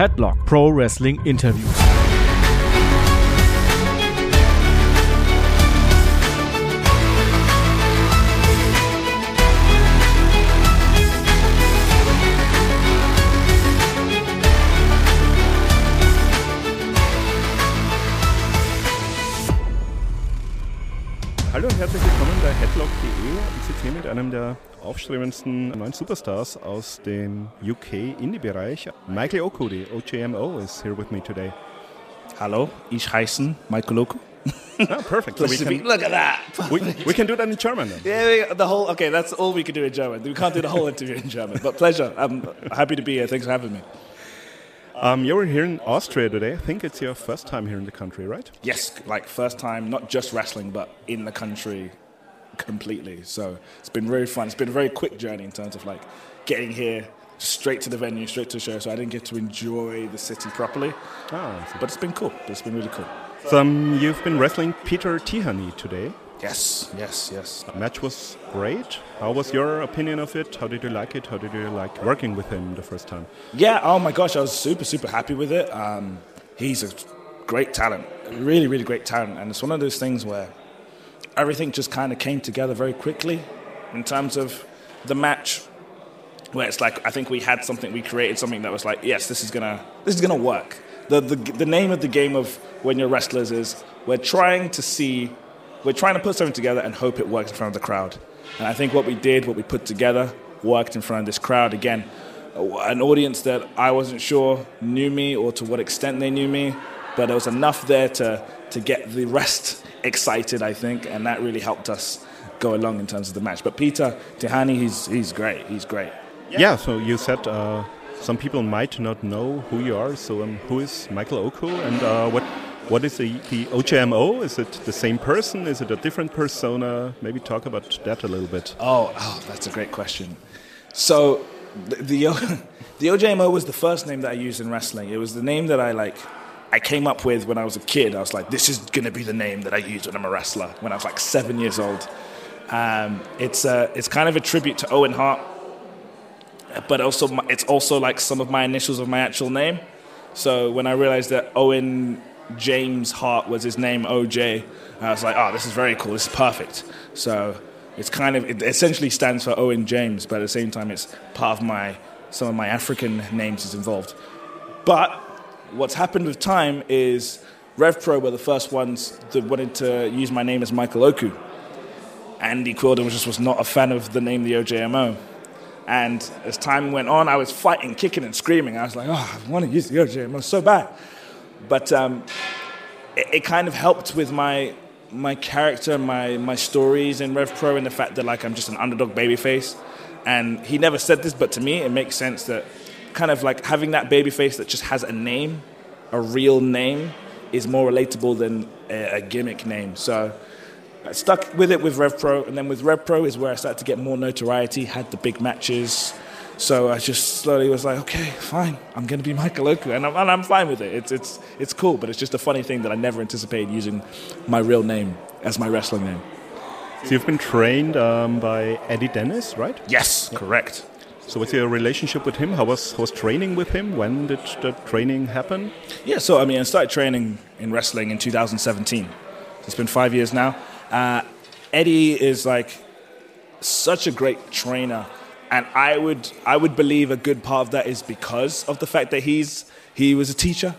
Headlock Pro Wrestling Interviews. Einem der aufstrebendsten neuen Superstars aus dem UK Indie-Bereich. Michael Oku, the OJMO, is here with me today. Hallo, ich heiße Michael Oku. Ah, perfect. So we can, Look at that. we, we can do that in German then. Yeah, we- the whole. Okay, that's all we can do in German. We can't do the whole interview in German. But pleasure. I'm happy to be here. Thanks for having me. Um, you were here in Austria today. I think it's your first time here in the country, right? Yes, like first time, not just wrestling, but in the country completely. So it's been very fun. It's been a very quick journey in terms of like getting here straight to the venue, straight to the show. So I didn't get to enjoy the city properly. Ah, But it's been cool. It's been really cool. So, um, you've been wrestling Peter Tihanyi today. Yes, yes, yes. The match was great. How was your opinion of it? How did you like it? How did you like working with him the first time? Yeah, oh my gosh, I was super, super happy with it. Um, he's a great talent, really, really great talent. And it's one of those things where everything just kind of came together very quickly in terms of the match. Where it's like, I think we had something, we created something that was like, yes, this is gonna, this is gonna work. The, the, the name of the game of when you're wrestlers is we're trying to see, we're trying to put something together and hope it works in front of the crowd. And I think what we did, what we put together, worked in front of this crowd. Again, an audience that I wasn't sure knew me or to what extent they knew me, but there was enough there to, to get the rest excited, I think, and that really helped us go along in terms of the match. But Peter Tihanyi, he's, he's great. He's great. Yeah, so you said uh, some people might not know who you are. So, um, who is Michael Oku and uh, what what is the, the OJMO? Is it the same person? Is it a different persona? Maybe talk about that a little bit. Oh, oh that's a great question. So, the, the, the OJMO was the first name that I used in wrestling. It was the name that I like. I came up with when I was a kid. I was like, this is going to be the name that I use when I'm a wrestler. When I was like seven years old, um, it's uh, it's kind of a tribute to Owen Hart, but also my, it's also like some of my initials of my actual name. So when I realized that Owen James Hart was his name, OJ, I was like, oh, this is very cool. This is perfect. So it's kind of it essentially stands for Owen James, but at the same time, it's part of my some of my African names is involved. But what's happened with time is RevPro were the first ones that wanted to use my name as Michael Oku. Andy Quildan just was not a fan of the name the OJMO. And as time went on, I was fighting, kicking, and screaming. I was like, oh, I want to use the OJMO so bad. But um, it, it kind of helped with my my character, my my stories in RevPro, and the fact that like I'm just an underdog babyface. And he never said this, but to me, it makes sense that kind of like having that baby face that just has a name, a real name, is more relatable than a, a gimmick name. So I stuck with it with RevPro, and then with RevPro is where I started to get more notoriety, had the big matches. So I just slowly was like, okay, fine, I'm going to be Michael Oku, and I'm, and I'm fine with it. It's, it's, it's cool, but it's just a funny thing that I never anticipated using my real name as my wrestling name. So you've been trained um, by Eddie Dennis, right? Yes, correct. So what's your relationship with him? How was how was training with him? When did the training happen? Yeah, so I mean, I started training in wrestling in 2017. It's been five years now. Uh, Eddie is like such a great trainer, and I would I would believe a good part of that is because of the fact that he's he was a teacher,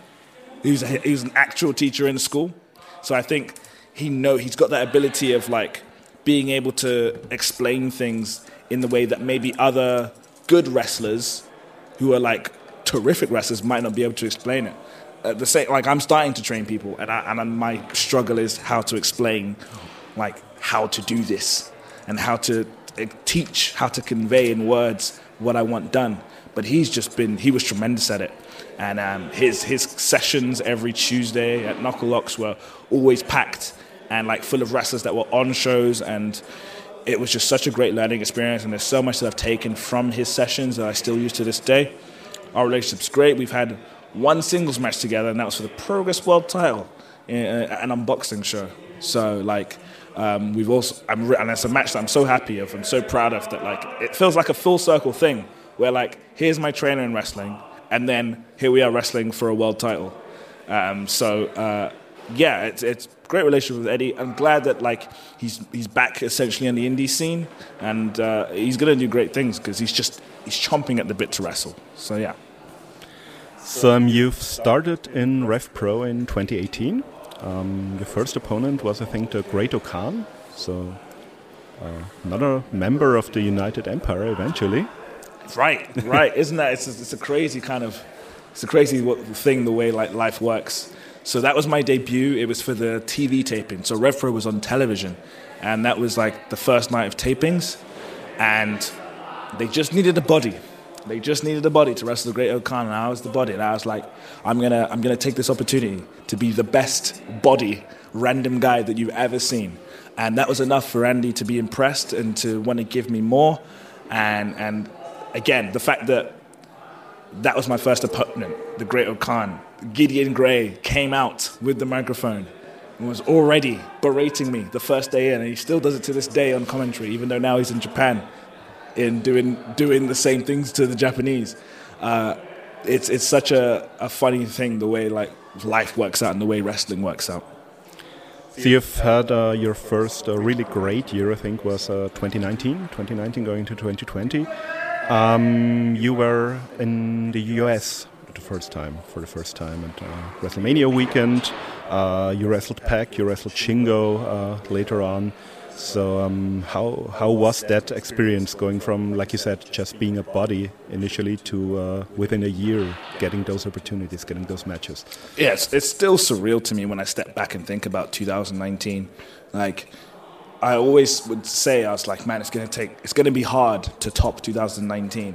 he was a, he was an actual teacher in school. So I think he know he's got that ability of like being able to explain things in the way that maybe other good wrestlers who are like terrific wrestlers might not be able to explain it. The same, like I'm starting to train people, and, I, and my struggle is how to explain, like how to do this, and how to uh, teach, how to convey in words what I want done. But he's just been, he was tremendous at it, and um, his his sessions every Tuesday at Knuckle Locks were always packed and like full of wrestlers that were on shows and it was just such a great learning experience, and there's so much that I've taken from his sessions that I still use to this day. Our relationship's great. We've had one singles match together, and that was for the Progress World title in an unboxing show. So, like, um, we've also, I'm, and it's a match that I'm so happy of, I'm so proud of that, like, it feels like a full circle thing where, like, here's my trainer in wrestling, and then here we are wrestling for a world title. Um, so uh, yeah, it's it's great relationship with Eddie. I'm glad that like he's he's back essentially in the indie scene, and uh, he's gonna do great things because he's just he's chomping at the bit to wrestle. So yeah. So um, you've started in Rev Pro in 2018. Um, your first opponent was, I think, the Great-O-Khan. So uh, another member of the United Empire eventually. Right, right. Isn't that? It's a, it's a crazy kind of, it's a crazy thing the way like life works. So that was my debut. It was for the TV taping. So Rev was on television, and that was like the first night of tapings, and they just needed a body. They just needed a body to wrestle the Great-O-Khan, and I was the body. And I was like, I'm gonna, I'm gonna take this opportunity to be the best body random guy that you've ever seen. And that was enough for Andy to be impressed and to want to give me more. And and again, the fact that that was my first opponent, the Great-O-Khan. Gideon Grey came out with the microphone and was already berating me the first day in, and he still does it to this day on commentary, even though now he's in Japan, in doing doing the same things to the Japanese. Uh, it's it's such a, a funny thing the way like life works out and the way wrestling works out. So you've had uh, your first uh, really great year, I think, was uh, 2019. 2019 going to 2020. Um, you were in the US the first time, for the first time at uh, WrestleMania weekend. Uh, you wrestled Pac, you wrestled Shingo uh, later on. So um, how how was that experience going from, like you said, just being a body initially to uh, within a year getting those opportunities, getting those matches? Yes, it's still surreal to me when I step back and think about 2019. Like I always would say, I was like, man, it's to take, it's to be hard to top 2019.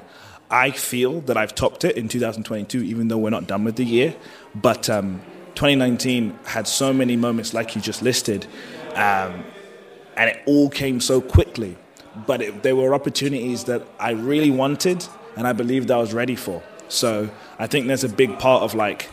I feel that I've topped it in 2022, even though we're not done with the year. But um, 2019 had so many moments, like you just listed, um, and it all came so quickly. But it, there were opportunities that I really wanted, and I believed I was ready for. So I think there's a big part of like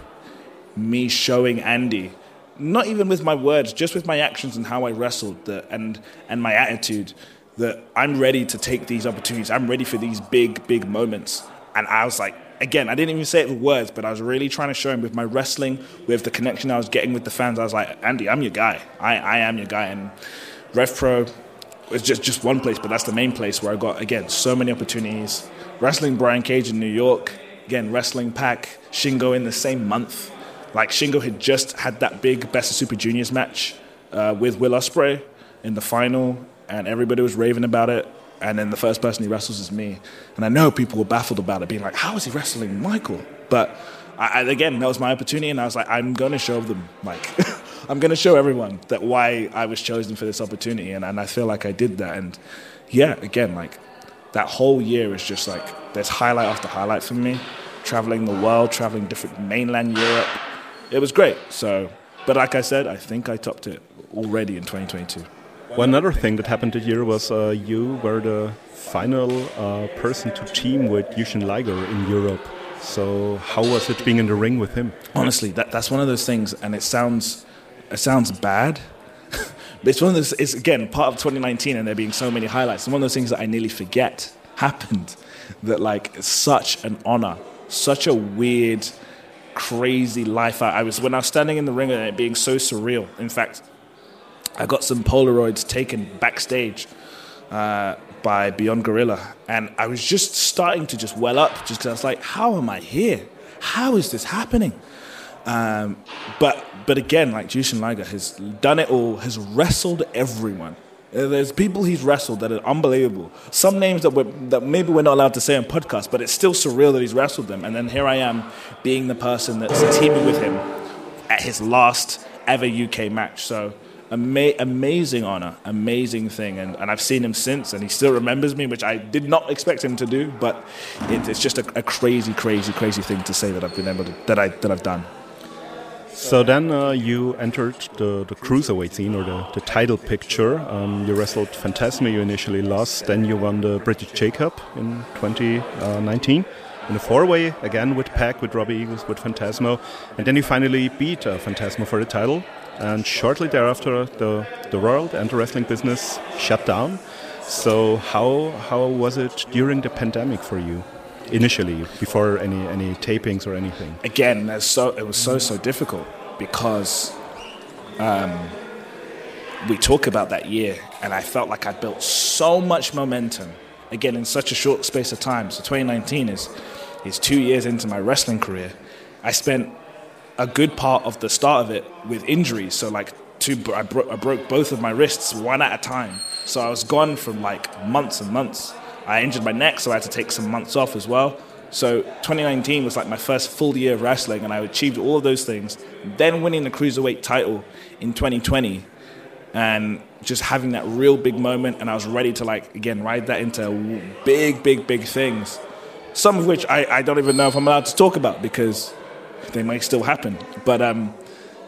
me showing Andy not even with my words, just with my actions and how I wrestled and, and my attitude, that I'm ready to take these opportunities. I'm ready for these big, big moments. And I was like, again, I didn't even say it with words, but I was really trying to show him with my wrestling, with the connection I was getting with the fans. I was like, Andy, I'm your guy. I, I am your guy. And Rev Pro was just, just one place, but that's the main place where I got, again, so many opportunities. Wrestling Brian Cage in New York, again, wrestling Pac, Shingo in the same month. Like Shingo had just had that big Best of Super Juniors match uh, with Will Ospreay in the final, and everybody was raving about it. And then the first person he wrestles is me, and I know people were baffled about it, being like, "How is he wrestling Michael?" But I, again, that was my opportunity, and I was like, "I'm going to show them, like, I'm going to show everyone that why I was chosen for this opportunity," and, and I feel like I did that. And yeah, again, like that whole year is just like there's highlight after highlight for me, traveling the world, traveling different mainland Europe it was great. So, but like I said, I think I topped it already in 2022. One other thing that happened this year was uh, you were the final uh, person to team with Jushin Liger in Europe. So how was it being in the ring with him? Honestly, that, that's one of those things, and it sounds it sounds bad. but it's one of those. It's again part of 2019, and there being so many highlights. It's one of those things that I nearly forget happened. That like such an honor, such a weird crazy life. I, was when I was standing in the ring and it being so surreal. In fact, I got some Polaroids taken backstage uh, by Beyond Gorilla, and I was just starting to just well up, just because I was like, "How am I here? How is this happening?" Um, but but again, like Jushin Liger has done it all, has wrestled everyone. Uh, there's people he's wrestled that are unbelievable. Some names that, we're, that maybe we're not allowed to say on podcasts, but it's still surreal that he's wrestled them. And then here I am being the person that's teaming with him at his last ever UK match. So ama- amazing honor, amazing thing. And, and I've seen him since, and he still remembers me, which I did not expect him to do. But it, it's just a, a crazy, crazy, crazy thing to say that I've been able to, that I that I've done. So then uh, you entered the, the cruiserweight scene or the, the title picture. Um, you wrestled Phantasmo, you initially lost. Then you won the British J Cup in 2019 in a four way, again with Pac, with Robbie Eagles, with Phantasmo. And then you finally beat uh, Phantasmo for the title. And shortly thereafter, the, the world and the wrestling business shut down. So, how, how was it during the pandemic for you? Initially before any any tapings or anything? Again, so it was so so difficult because um, we talk about that year, and I felt like I built so much momentum again in such a short space of time. So 2019 is is two years into my wrestling career. I spent a good part of the start of it with injuries. So like two, I, bro- I broke both of my wrists one at a time. So I was gone from like months and months. I injured my neck, so I had to take some months off as well. So 2019 was like my first full year of wrestling, and I achieved all of those things. Then winning the cruiserweight title in 2020, and just having that real big moment, and I was ready to like again ride that into big, big, big things. Some of which I, I don't even know if I'm allowed to talk about because they may still happen. But um,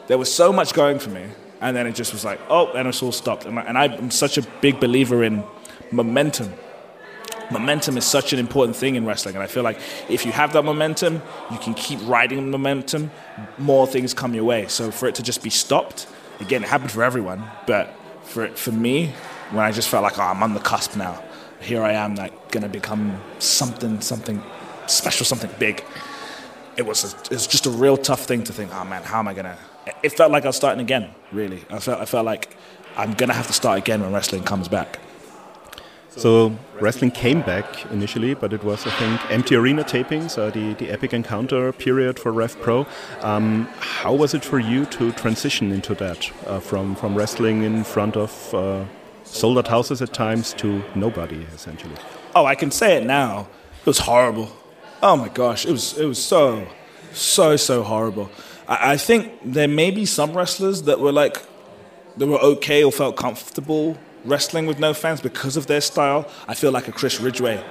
there was so much going for me, and then it just was like, oh, and it's all stopped. And, I, and I'm such a big believer in momentum. Momentum is such an important thing in wrestling, and I feel like if you have that momentum, you can keep riding momentum. More things come your way. So for it to just be stopped, again, it happened for everyone, but for it, for me, when I just felt like, oh, I'm on the cusp now. Here I am, like, gonna become something, something special, something big. It was, a, it was just a real tough thing to think. Oh man, how am I gonna? It felt like I was starting again. Really, I felt, I felt like I'm gonna have to start again when wrestling comes back. So wrestling came back initially, but it was, I think, empty arena tapings, uh, the, the epic encounter period for Rev Pro. Um, how was it for you to transition into that uh, from, from wrestling in front of uh, sold out houses at times to nobody, essentially? Oh, I can say it now. It was horrible. Oh my gosh, it was, it was so, so, so horrible. I, I think there may be some wrestlers that were like, they were okay or felt comfortable wrestling with no fans because of their style. I feel like a Chris Ridgway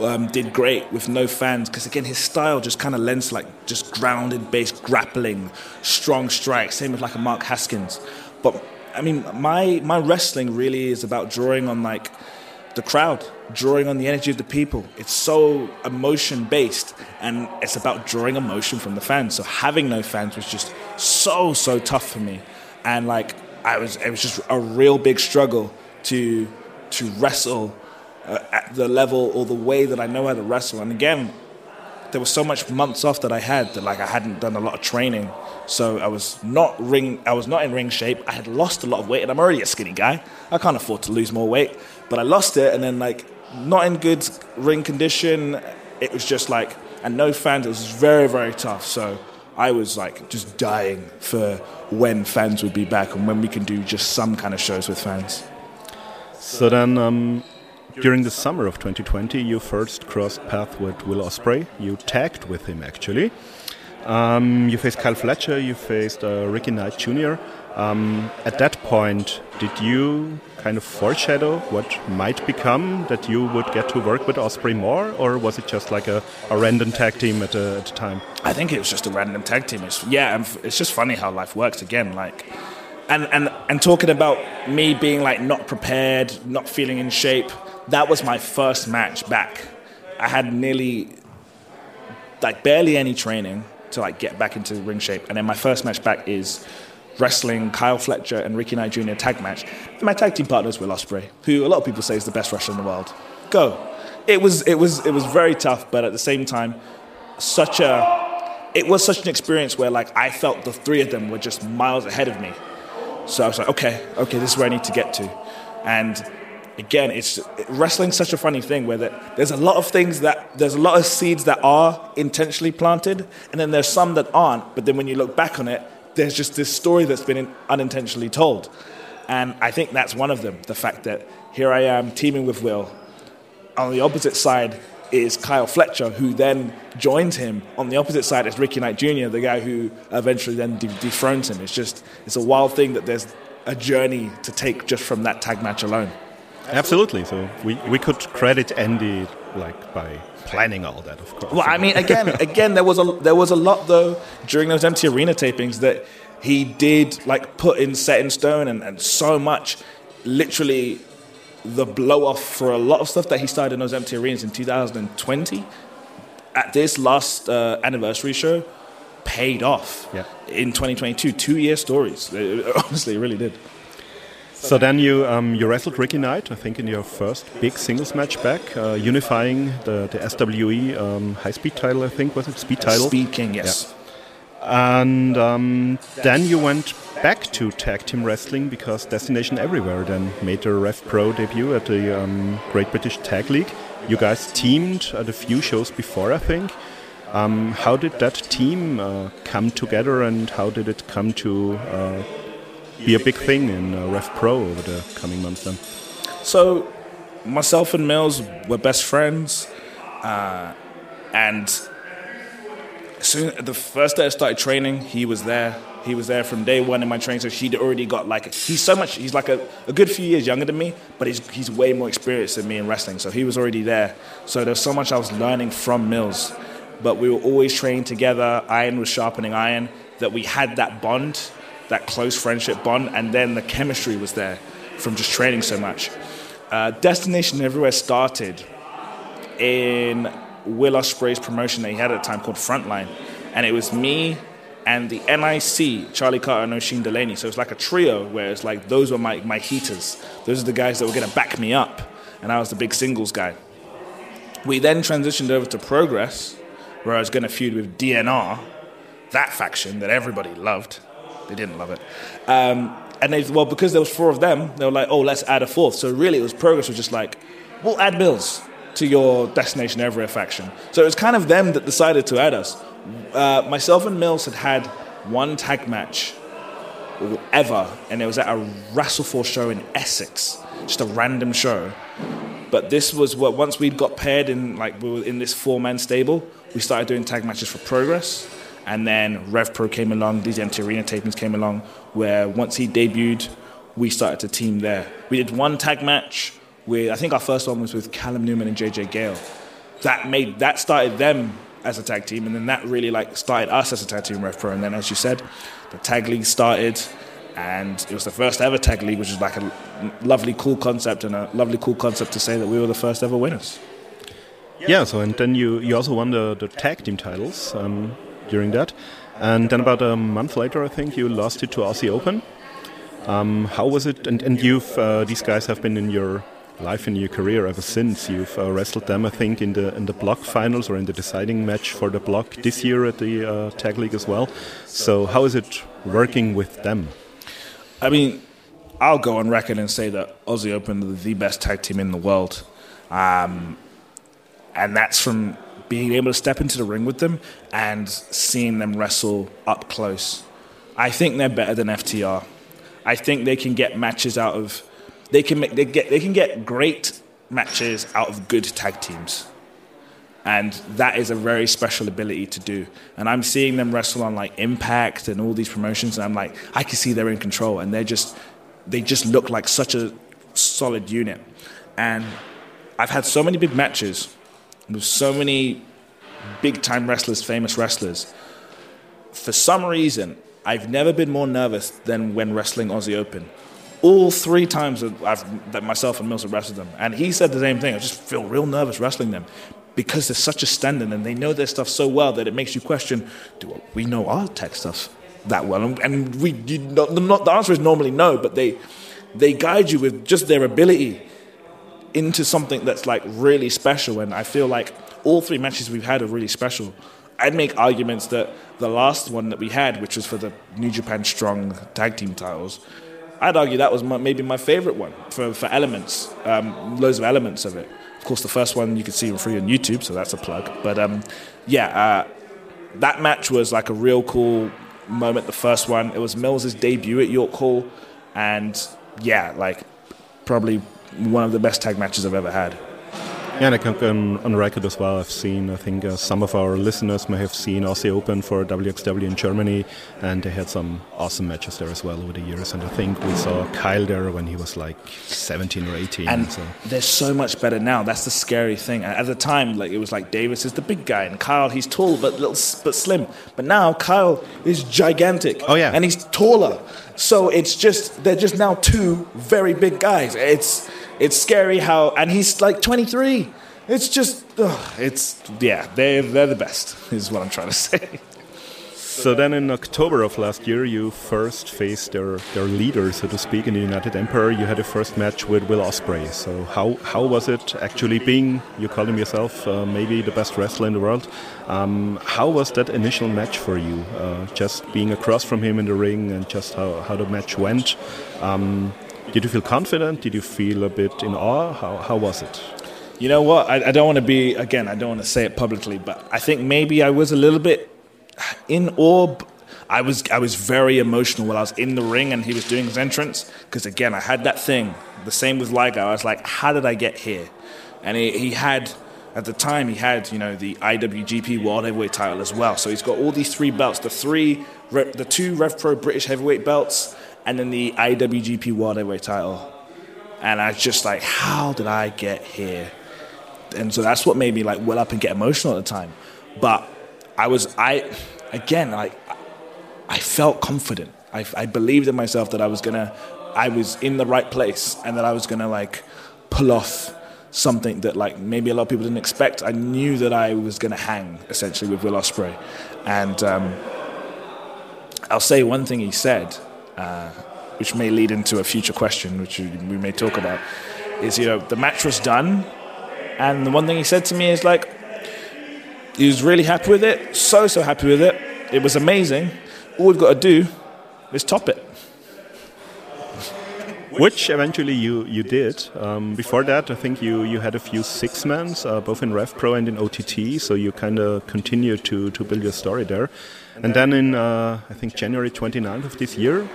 um, did great with no fans because again his style just kind of lends like just grounded based grappling, strong strikes. Same with like a Mark Haskins, but I mean my my wrestling really is about drawing on like the crowd, drawing on the energy of the people. It's so emotion based and it's about drawing emotion from the fans. So having no fans was just so so tough for me, and like I was it was just a real big struggle to to wrestle uh, at the level or the way that I know how to wrestle. And again, there was so much months off that I had that like I hadn't done a lot of training, so I was not ring. I was not in ring shape. I had lost a lot of weight, and I'm already a skinny guy. I can't afford to lose more weight, but I lost it, and then like not in good ring condition. It was just like and no fans. It was very very tough. So I was like just dying for when fans would be back and when we can do just some kind of shows with fans. So then, um, during the summer of 2020, you first crossed path with Will Ospreay. You tagged with him actually. Um, you faced Kyle Fletcher. You faced uh, Ricky Knight Jr. Um, at that point, did you kind of foreshadow what might become that you would get to work with Ospreay more, or was it just like a, a random tag team at, a, at the time? I think it was just a random tag team. It's, yeah, it's just funny how life works again. Like and, and, and talking about me being like not prepared, not feeling in shape, that was my first match back. I had nearly, like barely any training to like get back into ring shape. And then my first match back is wrestling Kyle Fletcher and Ricky Knight Jr. tag match. And my tag team partners Will Ospreay, who a lot of people say is the best wrestler in the world. Go. It was, it was, it was very tough, but at the same time, such a, it was such an experience where like I felt the three of them were just miles ahead of me so I was like, okay, okay, this is where I need to get to. And again, it's wrestling's such a funny thing where there's a lot of things that there's a lot of seeds that are intentionally planted, and then there's some that aren't. But then when you look back on it, there's just this story that's been unintentionally told. And I think that's one of them. The fact that here I am teaming with Will. On the opposite side, is Kyle Fletcher, who then joins him on the opposite side as Ricky Knight Jr., the guy who eventually then de- dethrones him. It's just it's a wild thing that there's a journey to take just from that tag match alone. Absolutely. So we, we could credit Andy like by planning all that, of course. Well, I mean, again, again, there was a there was a lot though during those empty arena tapings that he did like put in set in stone and, and so much. Literally, the blow off for a lot of stuff that he started in those empty arenas in 2020 at this last uh, anniversary show paid off yeah. in 2022 two year stories it, honestly it really did So then you um, you wrestled Ricky Knight, I think, in your first big singles match back, uh, unifying the, the SWE um, high speed title, I think, was it? Speed title? Speed King, yes. Yeah. And um, then you went back to tag team wrestling because Destination Everywhere then made their Rev Pro debut at the um, Great British Tag League. You guys teamed at a few shows before, I think. Um, how did that team uh, come together and how did it come to uh, be a big thing in uh, Rev Pro over the coming months then? So, myself and Mills were best friends, uh, and soon the first day I started training, he was there. He was there from day one in my training, so she'd already got like he's so much. He's like a, a good few years younger than me, but he's he's way more experienced than me in wrestling. So he was already there. So there's so much I was learning from Mills, but we were always training together. Iron was sharpening iron. That we had that bond that close friendship bond, and then the chemistry was there from just training so much. Uh, Destination Everywhere started in Will Ospreay's promotion that he had at the time called Frontline, and it was me and the NIC, Charlie Carter and Oisin Delaney. So it's like a trio where it's like those were my, my heaters. Those are the guys that were going to back me up, and I was the big singles guy. We then transitioned over to Progress, where I was going to feud with DNR, that faction that everybody loved. They didn't love it. Um, and they, well, because there was four of them, they were like, oh, let's add a fourth. So really, it was Progress was just like, we'll add Mills to your Destination Everywhere faction. So it was kind of them that decided to add us. Uh, myself and Mills had had one tag match ever, and it was at a WrestleForce show in Essex, just a random show. But this was what once we'd got paired in, like we were in this four-man stable, we started doing tag matches for Progress. And then Rev Pro came along, these empty arena tapings came along, where once he debuted, we started to team there. We did one tag match with, I think our first one was with Callum Newman and JJ Gale. That made that started them as a tag team, and then that really like started us as a tag team Rev Pro. And then, as you said, the tag league started, and it was the first ever tag league, which is like a lovely, cool concept, and a lovely, cool concept to say that we were the first ever winners. Yeah. So, and then you you also won the, the tag team titles. Um, during that. And then about a month later, I think you lost it to Aussie Open. Um, how was it? And, and you've uh, these guys have been in your life in your career ever since. You've uh, wrestled them, I think, in the in the block finals or in the deciding match for the block this year at the uh, tag league as well. So how is it working with them? I mean, I'll go on record and say that Aussie Open are the best tag team in the world, um, and that's from being able to step into the ring with them and seeing them wrestle up close. I think they're better than FTR. I think they can get matches out of they can make they get they can get great matches out of good tag teams. And that is a very special ability to do. And I'm seeing them wrestle on like Impact and all these promotions and I'm like I can see they're in control and they're just they just look like such a solid unit. And I've had so many big matches with so many big time wrestlers, famous wrestlers. For some reason, I've never been more nervous than when wrestling Aussie Open. All three times that, I've, that myself and Mills have wrestled them, and he said the same thing. I just feel real nervous wrestling them because they're such a standard and they know their stuff so well that it makes you question: Do we know our tech stuff that well? And we, you, not, the answer is normally no, but they they guide you with just their ability into something that's like really special. And I feel like all three matches we've had are really special. I'd make arguments that the last one that we had, which was for the New Japan Strong Tag Team titles, I'd argue that was my, maybe my favorite one for, for elements, um, loads of elements of it. Of course, the first one you could see for free on YouTube, so that's a plug. But um, yeah, uh, that match was like a real cool moment. The first one, it was Mills's debut at York Hall, and yeah, like probably one of the best tag matches I've ever had. Yeah, and I can on, on record as well. I've seen, I think uh, some of our listeners may have seen Aussie Open for WXW in Germany, and they had some awesome matches there as well over the years. And I think we saw Kyle there when he was like 17 or 18. And so. they're so much better now. That's the scary thing. At the time, like it was like Davis is the big guy, and Kyle he's tall but little but slim. But now Kyle is gigantic. Oh yeah, and he's taller. So it's just they're just now two very big guys. It's it's scary how, and he's like 23. It's just, ugh, it's yeah, they're they're the best. Is what I'm trying to say. So then in October of last year, you first faced their, their leader, so to speak, in the United Empire. You had a first match with Will Ospreay. So how, how was it actually being, you call him yourself, uh, maybe the best wrestler in the world? Um, how was that initial match for you? Uh, just being across from him in the ring and just how, how the match went. Um, did you feel confident? Did you feel a bit in awe? How, how was it? You know what? I, I don't want to be, again, I don't want to say it publicly, but I think maybe I was a little bit in awe. I was I was very emotional while I was in the ring and he was doing his entrance because again I had that thing. The same with Liger. I was like, how did I get here? And he, he had at the time he had you know the IWGP World Heavyweight title as well. So he's got all these three belts: the three, the two Rev Pro British Heavyweight belts, and then the IWGP World Heavyweight title. And I was just like, how did I get here? And so that's what made me like well up and get emotional at the time. But I was I again like I felt confident. I, I believed in myself that I was gonna I was in the right place and that I was gonna like pull off something that like maybe a lot of people didn't expect. I knew that I was gonna hang essentially with Will Ospreay, and um, I'll say one thing he said, uh, which may lead into a future question, which we may talk about, is you know the match was done, and the one thing he said to me is like he was really happy with it, so, so happy with it. It was amazing. All we've got to do is top it. Which eventually you, you did. Um, before that, I think you, you had a few six mans, uh, both in Rev Pro and in OTT, so you kind of continued to, to build your story there. And then in, uh, I think, January 29th of this year,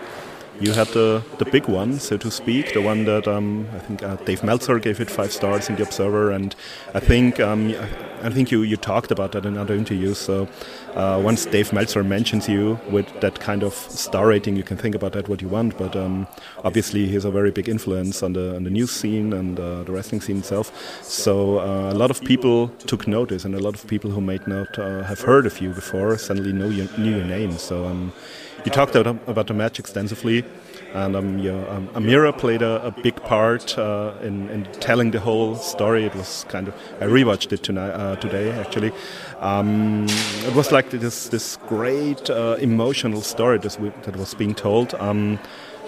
you had the, the big one, so to speak, the one that um, I think uh, Dave Meltzer gave it five stars in the Observer, and I think um, I think you, you talked about that in other interviews. So uh, once Dave Meltzer mentions you with that kind of star rating, you can think about that what you want. But um, obviously, he's a very big influence on the on the news scene and uh, the wrestling scene itself. So uh, a lot of people took notice, and a lot of people who might not uh, have heard of you before suddenly know your, knew your name. So. You talked about the match extensively, and um, um, Amira played a, a big part uh, in, in, telling the whole story. It was kind of I rewatched it tonight, uh, today actually. Um, it was like this this great uh, emotional story that was being told. Um,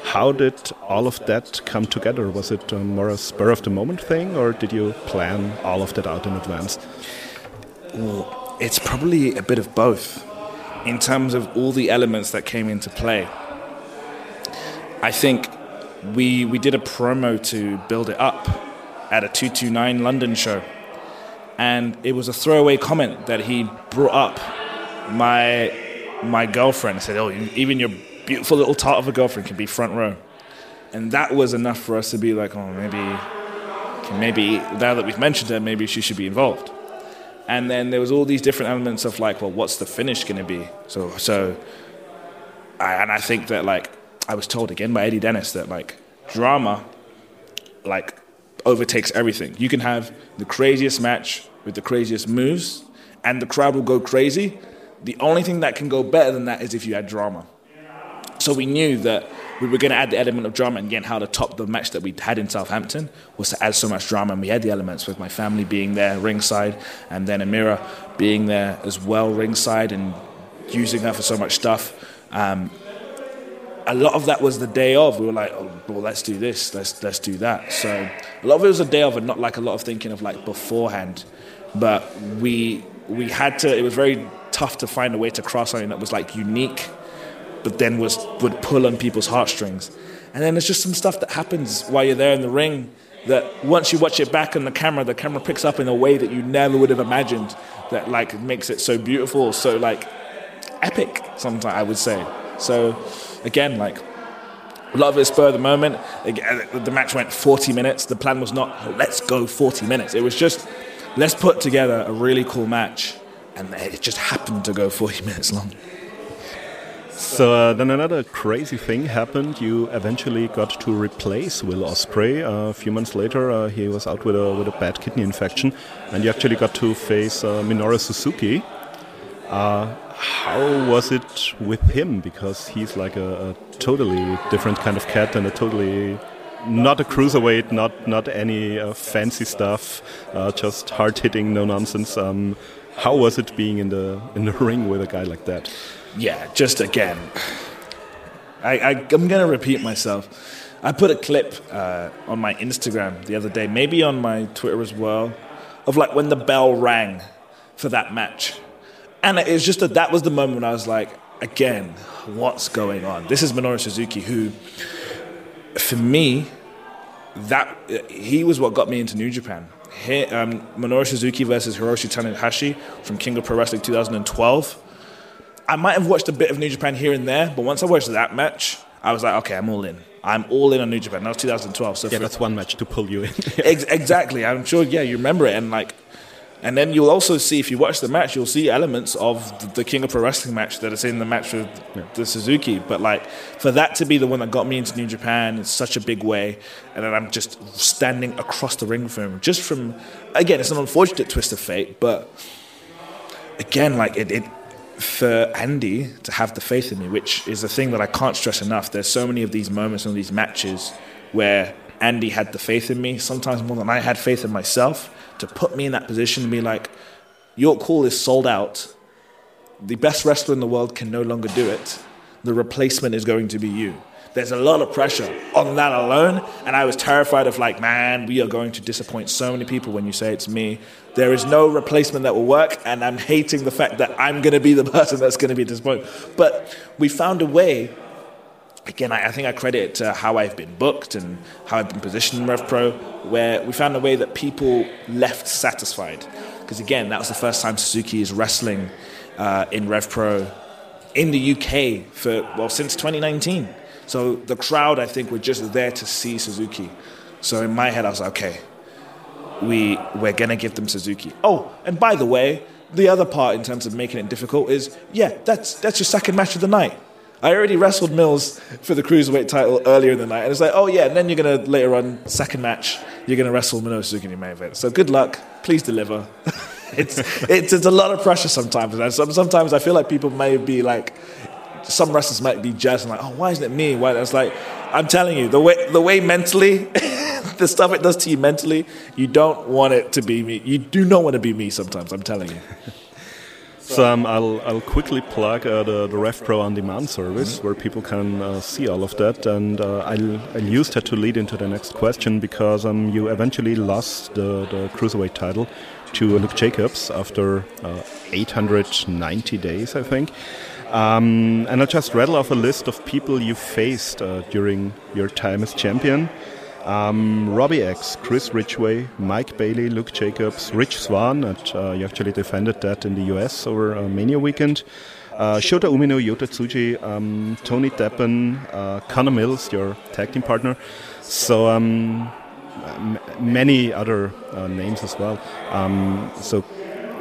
how did all of that come together? Was it um, more a spur of the moment thing, or did you plan all of that out in advance? Well, it's probably a bit of both in terms of all the elements that came into play. I think we we did a promo to build it up at a 229 London show. And it was a throwaway comment that he brought up my my girlfriend said, "Oh, even your beautiful little tart of a girlfriend can be front row." And that was enough for us to be like, "Oh, maybe maybe now that we've mentioned her, maybe she should be involved." And then there was all these different elements of like, well, what's the finish going to be? So, so, I, and I think that like I was told again by Eddie Dennis that like drama, like overtakes everything. You can have the craziest match with the craziest moves, and the crowd will go crazy. The only thing that can go better than that is if you had drama. So we knew that we were going to add the element of drama and again how to top the match that we had in Southampton was to add so much drama. And we had the elements with my family being there ringside and then Amira being there as well ringside and using her for so much stuff. Um, a lot of that was the day of. We were like oh, well let's do this let's let's do that. So a lot of it was a day of and not like a lot of thinking of like beforehand. But we we had to it was very tough to find a way to cross something that was like unique but then was would pull on people's heartstrings. And then there's just some stuff that happens while you're there in the ring that once you watch it back on the camera, the camera picks up in a way that you never would have imagined. That like makes it so beautiful, so like epic. Sometimes I would say. So again, like a lot of it spur of the moment. Uh, the match went 40 minutes. The plan was not let's go 40 minutes. It was just let's put together a really cool match, and it just happened to go 40 minutes long. So uh, then another crazy thing happened. You eventually got to replace Will Ospreay. Uh, a few months later, uh, he was out with a with a bad kidney infection, and you actually got to face uh, Minoru Suzuki. Uh, how was it with him? Because he's like a, a, totally different kind of cat and a totally not a cruiserweight, not not any uh, fancy stuff, just hard hitting, no nonsense. Um, how was it being in the in the ring with a guy like that? Yeah, just again, I, I, am going to repeat myself. I put a clip uh, on my Instagram the other day, maybe on my Twitter as well, of like when the bell rang for that match. And it was just that that was the moment when I was like, again, what's going on? This is Minoru Suzuki, who, for me, that he was what got me into New Japan. He, um, Minoru Suzuki versus Hiroshi Tanahashi from King of Pro Wrestling 2012. I might have watched a bit of New Japan here and there, but once I watched that match, I was like, okay, I'm all in. I'm all in on New Japan. That was 2012. So yeah, that's one match to pull you in. ex- exactly. I'm sure. Yeah, you remember it, and like, and then you'll also see if you watch the match, you'll see elements of the King of Pro Wrestling match that is in the match with yeah. the Suzuki. But like, for that to be the one that got me into New Japan in such a big way, and then I'm just standing across the ring from him, just from again, it's an unfortunate twist of fate, but again, like it, it for Andy to have the faith in me, which is a thing that I can't stress enough. There's so many of these moments and these matches where Andy had the faith in me, sometimes more than I had faith in myself, to put me in that position and be like, York Hall is sold out. The best wrestler in the world can no longer do it. The replacement is going to be you. There's a lot of pressure on that alone, and I was terrified of like, man, we are going to disappoint so many people when you say it's me. There is no replacement that will work, and I'm hating the fact that I'm going to be the person that's going to be disappointed. But we found a way. Again, I, I think I credit it to how I've been booked and how I've been positioned in Rev Pro, where we found a way that people left satisfied. Because again, that was the first time Suzuki is wrestling uh, in Rev Pro in the UK for well since 2019. So the crowd, I think, were just there to see Suzuki. So in my head, I was like, okay, we we're gonna give them Suzuki. Oh, and by the way, the other part in terms of making it difficult is, yeah, that's that's your second match of the night. I already wrestled Mills for the cruiserweight title earlier in the night, and it's like, oh yeah, and then you're gonna later on second match, you're gonna wrestle Minoru Suzuki in your main event. So good luck, please deliver. it's, it's it's a lot of pressure sometimes, and sometimes I feel like people may be like, some wrestlers might be judged and like, oh, why isn't it me? Why? It's like, I'm telling you, the way the way mentally, the stuff it does to you mentally, you don't want it to be me. You do not want to be me. Sometimes, I'm telling you. So um, I'll, I'll quickly plug uh, the, the RevPro on demand service mm-hmm. where people can uh, see all of that. And uh, I'll, I'll use that to lead into the next question because um, you eventually lost the, the Cruiserweight title to Luke Jacobs after uh, 890 days, I think. Um, and I'll just rattle off a list of people you faced uh, during your time as champion. Um, Robbie X, Chris Ridgway, Mike Bailey, Luke Jacobs, Rich Swann, and uh, you actually defended that in the US over uh, Mania weekend. Uh, Shota Umino, Yota Tsuji, um, Tony Deppen, uh, Connor Mills, your tag team partner. So um, many other uh, names as well. Um, so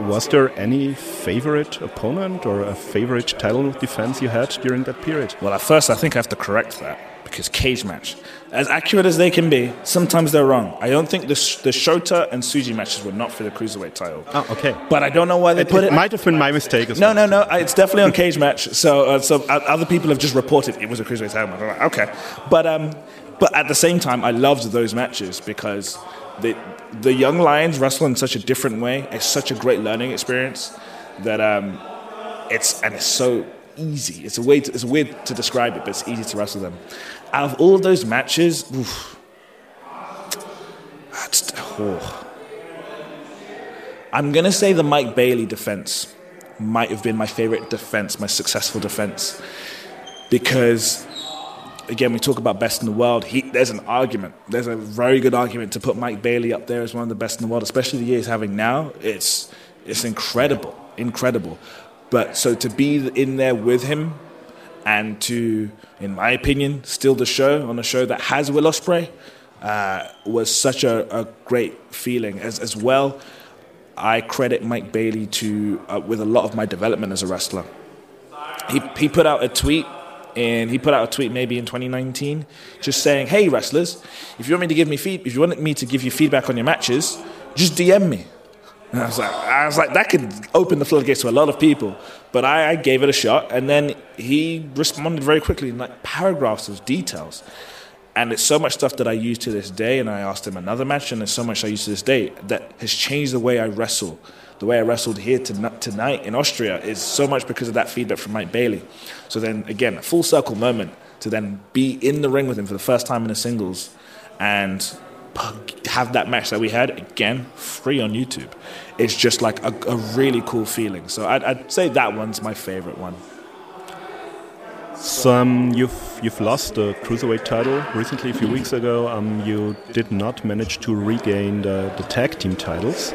was there any favorite opponent or a favorite title defense you had during that period? Well, at first, I think I have to correct that because cage match, as accurate as they can be, sometimes they're wrong. I don't think the, the Shota and Tsuji matches were not for the cruiserweight title. Oh, okay. But I don't know why they it, put it. It might have been my mistake. no, well. no, no. It's definitely on cage match. So, uh, so other people have just reported it was a cruiserweight title. Like, okay, but um, but at the same time, I loved those matches because the the young lions wrestle in such a different way. It's such a great learning experience that um, it's and it's so easy. It's a way to, it's weird to describe it, but it's easy to wrestle them. Out of all of those matches, oof, oh, I'm gonna say the Mike Bailey defense might have been my favorite defense, my successful defense, because again, we talk about best in the world. He, there's an argument. There's a very good argument to put Mike Bailey up there as one of the best in the world, especially the year he's having now. It's it's incredible, incredible. But so to be in there with him and to, in my opinion, steal the show on a show that has Will Ospreay uh, was such a, a, great feeling. As as well, I credit Mike Bailey to uh, with a lot of my development as a wrestler. He he put out a tweet and he put out a tweet maybe in 2019 just saying hey wrestlers if you want me to give me feed if you want me to give you feedback on your matches just dm me and I was like, I was like, that could open the floodgates to a lot of people. But I, I, gave it a shot, and then he responded very quickly in like paragraphs of details. And it's so much stuff that I use to this day, and I asked him another match, and there's so much I use to this day that has changed the way I wrestle. The way I wrestled here to, tonight in Austria is so much because of that feedback from Mike Bailey. So then, again, a full circle moment to then be in the ring with him for the first time in the singles and have that match that we had again free on YouTube. It's just like a, a really cool feeling. So I'd, I'd, say that one's my favorite one. So um, you've you've lost the cruiserweight title recently a few weeks ago. Um, you did not manage to regain the, the tag team titles.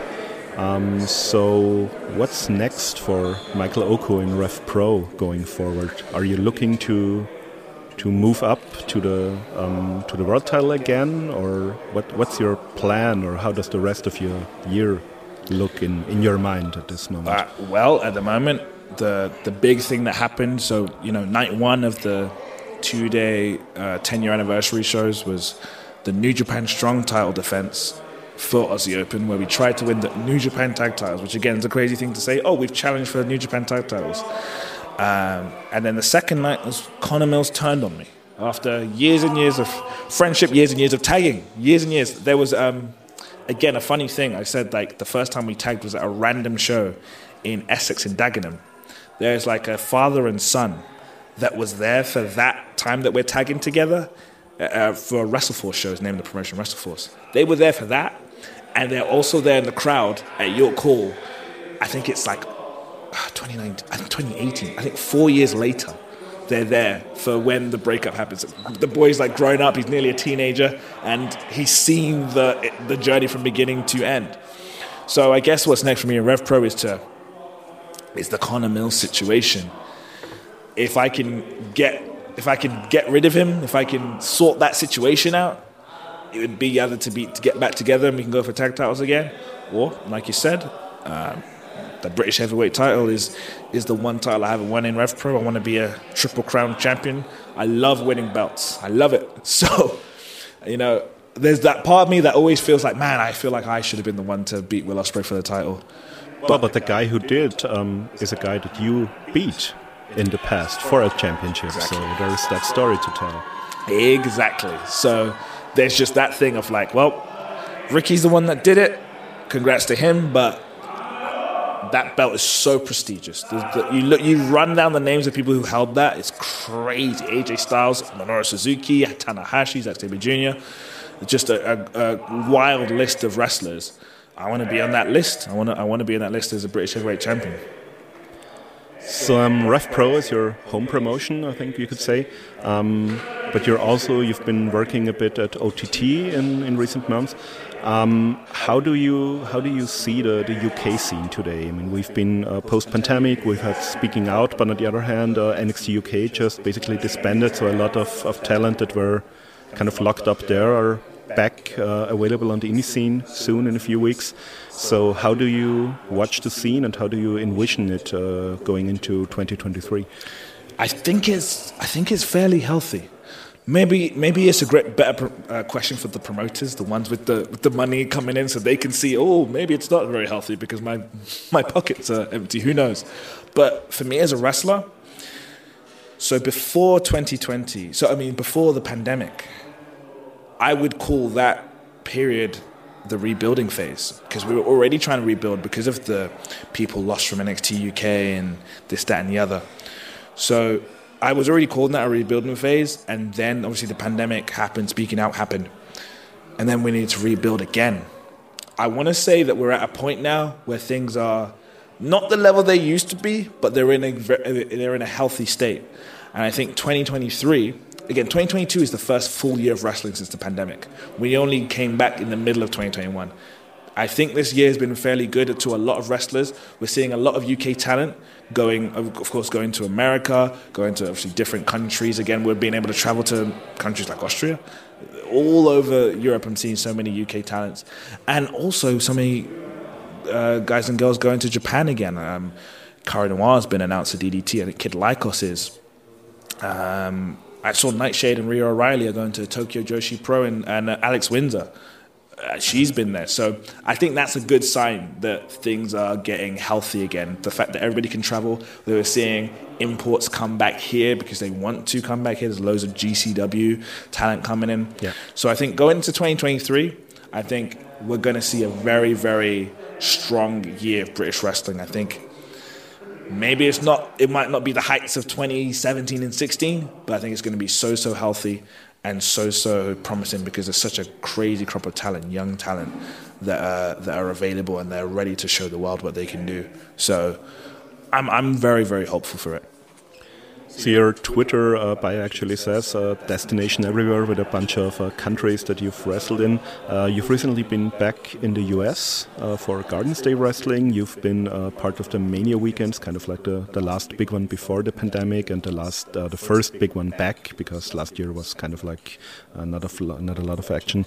Um, so what's next for Michael Oku in Rev Pro going forward? Are you looking to to move up to the um, to the world title again, or what? What's your plan, or how does the rest of your year look in, in your mind at this moment? Uh, well, at the moment, the the big thing that happened. So you know, night one of the two day uh, ten year anniversary shows was the New Japan Strong title defense for Aussie Open, where we tried to win the New Japan tag titles, which again is a crazy thing to say. Oh, we've challenged for the New Japan tag titles. Um, and then the second night was Connor Mills turned on me after years and years of friendship, years and years of tagging, years and years. There was um, again a funny thing. I said like the first time we tagged was at a random show in Essex in Dagenham. There's like a father and son that was there for that time that we're tagging together uh, uh for a WrestleForce shows, named the promotion WrestleForce. They were there for that, and they're also there in the crowd at your call. I think it's like uh, 2019, I think 2018, I think four years later, they're there for when the breakup happens. The boy's like grown up, he's nearly a teenager, and he's seen the, the journey from beginning to end. So I guess what's next for me in Rev Pro is to is the Connor Mills situation. If I can get if I can get rid of him, if I can sort that situation out, it would be either to be to get back together and we can go for tag titles again, or like you said, um, the British heavyweight title is is the one title I haven't won in Rev Pro. I want to be a triple crown champion. I love winning belts. I love it. So, you know, there's that part of me that always feels like, man, I feel like I should have been the one to beat Will Ospreay for the title. But, but the guy who did um, is a guy that you beat in the past for a championship. Exactly. So there's that story to tell. Exactly. So there's just that thing of like, well, Ricky's the one that did it. Congrats to him, but that belt is so prestigious. The, the, you look, you run down the names of people who held that. It's crazy. AJ Styles, Minoru Suzuki, Tanahashi, Zack Sabre Jr. Just a, a, a, wild list of wrestlers. I want to be on that list. I want to. I want to be on that list as a British heavyweight champion. So um, Rev Pro is your home promotion, I think you could say. Um, but you're also you've been working a bit at OTT in, in recent months. Um, how do you how do you see the, the UK scene today? I mean, we've been uh, post pandemic, we've had Speaking Out, but on the other hand, uh, NXT UK just basically disbanded, so a lot of, of talent that were kind of locked up there are back uh, available on the indie scene soon in a few weeks. So, how do you watch the scene and how do you envision it uh, going into 2023? I think it's I think it's fairly healthy. Maybe maybe it's a great better uh, question for the promoters, the ones with the with the money coming in, so they can see. Oh, maybe it's not very healthy because my my pockets are empty. Who knows? But for me as a wrestler, so before 2020, so I mean before the pandemic, I would call that period the rebuilding phase because we were already trying to rebuild because of the people lost from NXT UK and this, that, and the other. So I was already calling that a rebuilding phase, and then obviously the pandemic happened, speaking out happened, and then we need to rebuild again. I want to say that we're at a point now where things are not the level they used to be, but they're in a they're in a healthy state, and I think 2023. Again, 2022 is the first full year of wrestling since the pandemic. We only came back in the middle of 2021. I think this year has been fairly good to a lot of wrestlers. We're seeing a lot of UK talent going, of course, going to America, going to obviously different countries. Again, we're being able to travel to countries like Austria. All over Europe, I'm seeing so many UK talents. And also so many uh, guys and girls going to Japan again. Um, Cara Noir has been announced at DDT. Think Kid Lykos is. Um, I saw Nightshade and Rhia O'Reilly are going to Tokyo Joshi Pro and, and uh, Alex Windsor uh, she's been there. So I think that's a good sign that things are getting healthy again. The fact that everybody can travel, they were seeing imports come back here because they want to come back here. There's loads of GCW talent coming in. Yeah. So I think going into 2023, I think we're going to see a very, very strong year of British wrestling. I think maybe it's not, it might not be the heights of 2017 and 16, but I think it's going to be so, so healthy and so so promising because there's such a crazy crop of talent, young talent that are, that are available and they're ready to show the world what they can do. So I'm I'm very very hopeful for it. Your Twitter uh, bio actually says uh, destination everywhere with a bunch of uh, countries that you've wrestled in. Uh, you've recently been back in the US uh, for Garden State Wrestling. You've been uh, part of the Mania weekends, kind of like the, the last big one before the pandemic and the last the first big one back because last year was kind of like not a not a lot of action.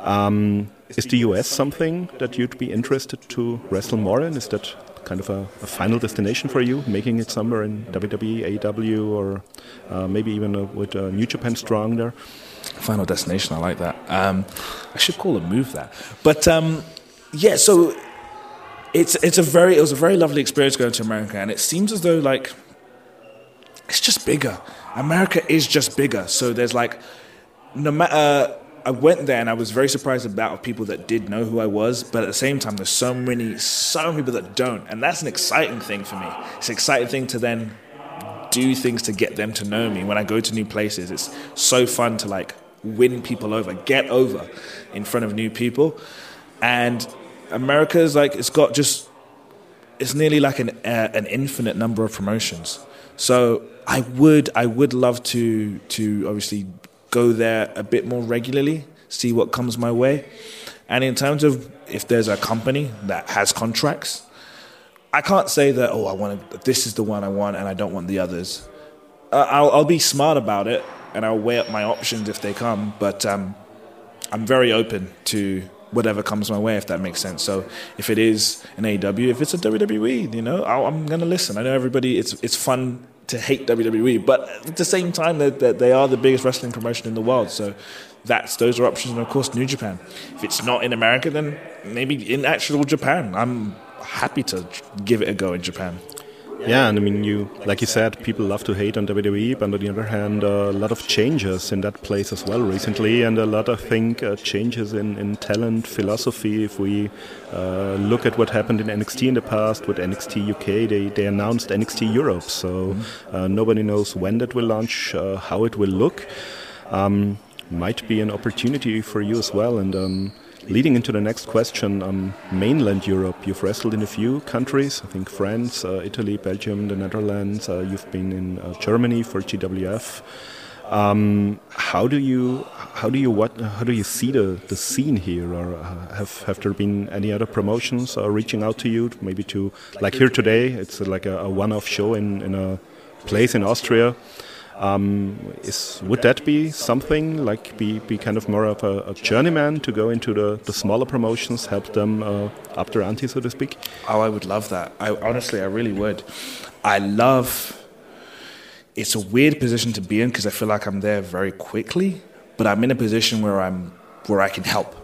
Um, is the US something that you'd be interested to wrestle more in? Is that kind of a, a, final destination for you, making it somewhere in WWE, AEW, or uh, maybe even uh, with uh, New Japan Strong there? Final destination, I like that. Um, I should call a move that. But um, yeah, so it's it's a very it was a very lovely experience going to America, and it seems as though like it's just bigger. America is just bigger. So there's like no matter I went there and I was very surprised about people that did know who I was, but at the same time, there's so many, so many people that don't, and that's an exciting thing for me. It's an exciting thing to then do things to get them to know me. When I go to new places, it's so fun to like win people over, get over in front of new people, and America's like it's got just it's nearly like an uh, an infinite number of promotions. So I would I would love to to obviously go there a bit more regularly, see what comes my way. And in terms of if there's a company that has contracts, I can't say that, oh, I want this is the one I want and I don't want the others. Uh, I'll, I'll, be smart about it and I'll weigh up my options if they come, but um, I'm very open to whatever comes my way, if that makes sense. So if it is an AEW, if it's a WWE, you know, i am going to listen. I know everybody, it's, it's fun to hate WWE, but at the same time, they, they are the biggest wrestling promotion in the world. So that's those are options, and of course, New Japan. If it's not in America, then maybe in actual Japan. I'm happy to give it a go in Japan. Yeah, and I mean, you like you said, people love to hate on WWE, but on the other hand, a lot of changes in that place as well recently, and a lot, I think, uh, changes in, in talent philosophy. If we uh, look at what happened in NXT in the past with NXT UK, they, they announced NXT Europe, so uh, nobody knows when that will launch, uh, how it will look. Um, might be an opportunity for you as well, and. Um, Leading into the next question, um, mainland Europe, you've wrestled in a few countries, I think France, uh, Italy, Belgium, the Netherlands, uh, you've been in uh, Germany for GWF. Um, how do you how do you what how do you see the, the scene here? Or uh, have have there been any other promotions uh, reaching out to you maybe to like here today it's like a, a one-off show in, in a place in Austria um, is would that be something like be, be kind of more of a, a journeyman to go into the, the smaller promotions, help them uh, up their ante, so to speak? Oh, I would love that. I honestly, I really would. I love. It's a weird position to be in because I feel like I'm there very quickly, but I'm in a position where I'm where I can help.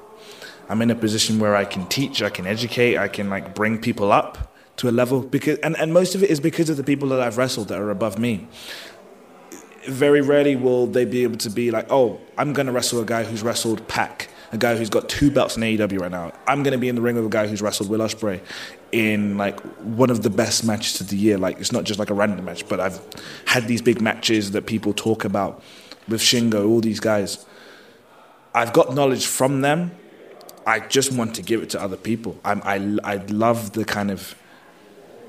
I'm in a position where I can teach, I can educate, I can like bring people up to a level because and, and most of it is because of the people that I've wrestled that are above me very rarely will they be able to be like, oh, I'm going to wrestle a guy who's wrestled Pac, a guy who's got two belts in AEW right now. I'm going to be in the ring with a guy who's wrestled Will Ospreay in like one of the best matches of the year. Like it's not just like a random match, but I've had these big matches that people talk about with Shingo, all these guys. I've got knowledge from them. I just want to give it to other people. I'm, I I love the kind of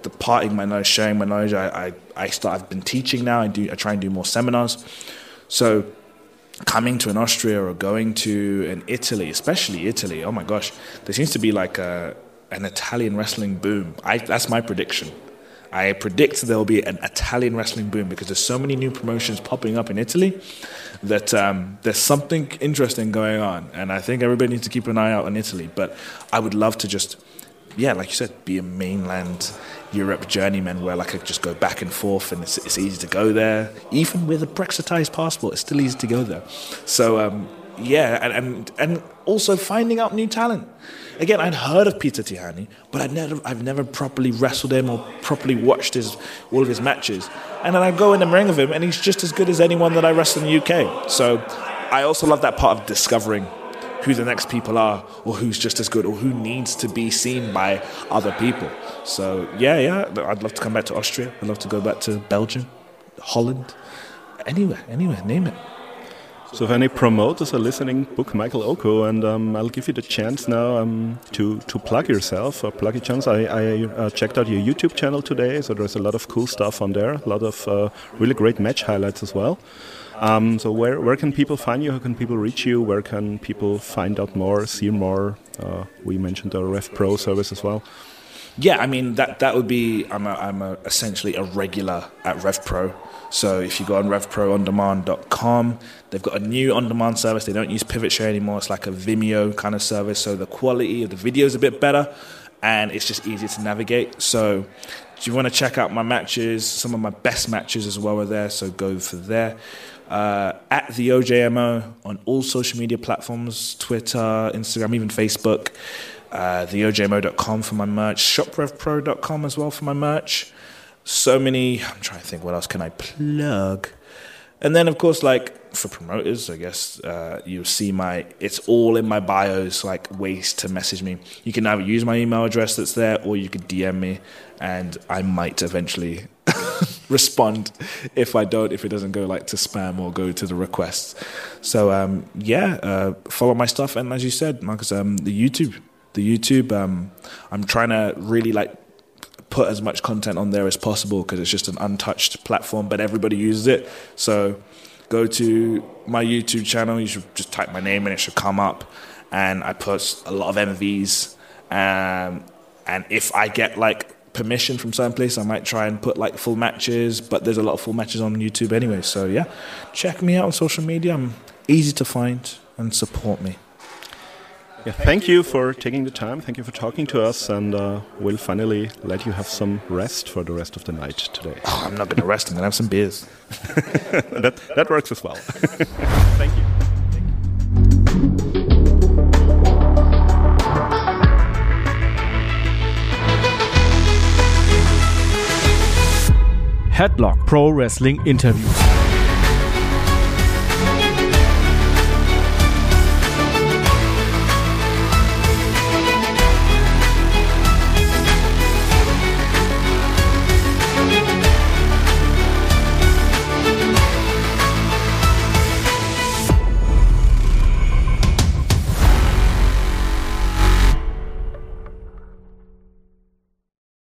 departing my knowledge, sharing my knowledge. I, I, I start, I've been teaching now. I do, I try and do more seminars. So coming to an Austria or going to an Italy, especially Italy, oh my gosh, there seems to be like a, an Italian wrestling boom. I, that's my prediction. I predict there will be an Italian wrestling boom because there's so many new promotions popping up in Italy that um, there's something interesting going on. And I think everybody needs to keep an eye out on Italy. But I would love to just, yeah, like you said, be a mainland Europe journeyman where like I could just go back and forth and it's, it's easy to go there. Even with a Brexitized passport, it's still easy to go there. So um, yeah, and, and and also finding out new talent. Again, I'd heard of Peter Tihanyi, but I'd never I've never properly wrestled him or properly watched his all of his matches. And then I go in the ring of him, and he's just as good as anyone that I wrestle in the UK. So I also love that part of discovering who the next people are, or who's just as good, or who needs to be seen by other people. So yeah, yeah, I'd love to come back to Austria. I'd love to go back to Belgium, Holland, anywhere, anywhere, name it. So if any promoters are listening, book Michael Oku, and um, I'll give you the chance now um, to to plug yourself or plug your chance. I, I uh, checked out your YouTube channel today, so there's a lot of cool stuff on there, a lot of uh, really great match highlights as well. Um, so where where can people find you? How can people reach you? Where can people find out more, see more? Uh, we mentioned the Rev Pro service as well. Yeah, I mean that that would be I'm a, I'm a, essentially a regular at Rev Pro. So if you go on RevProOnDemand.com, they've got a new on-demand service. They don't use PivotShare anymore. It's like a Vimeo kind of service. So the quality of the video is a bit better, and it's just easier to navigate. So if you want to check out my matches, some of my best matches as well are there. So go for there. Uh, at the OJMO on all social media platforms Twitter, Instagram, even Facebook. Uh, theojmo.com for my merch. ShopRevPro.com as well for my merch so many. I'm trying to think what else can I plug. And then, of course, like for promoters, I guess uh, you'll see my. It's all in my bios, like ways to message me. You can either use my email address that's there, or you could DM me, and I might eventually respond. If I don't, if it doesn't go like to spam or go to the requests. So um, yeah, uh, follow my stuff, and as you said, Marcus, um, the YouTube, the YouTube. Um, I'm trying to really like put as much content on there as possible because it's just an untouched platform, but everybody uses it. So go to my YouTube channel. You should just type my name and it should come up. And I post a lot of MVs. Um, and if I get like permission from certain place, I might try and put like full matches. But there's a lot of full matches on YouTube anyway. So yeah, check me out on social media. I'm easy to find and support me. Yeah, thank you for taking the time. Thank you for talking to us, and uh, we'll finally let you have some rest for the rest of the night today. Oh, I'm not going to rest. I'm going to have some beers. that that works as well. thank you. Headlock Pro Wrestling Interviews.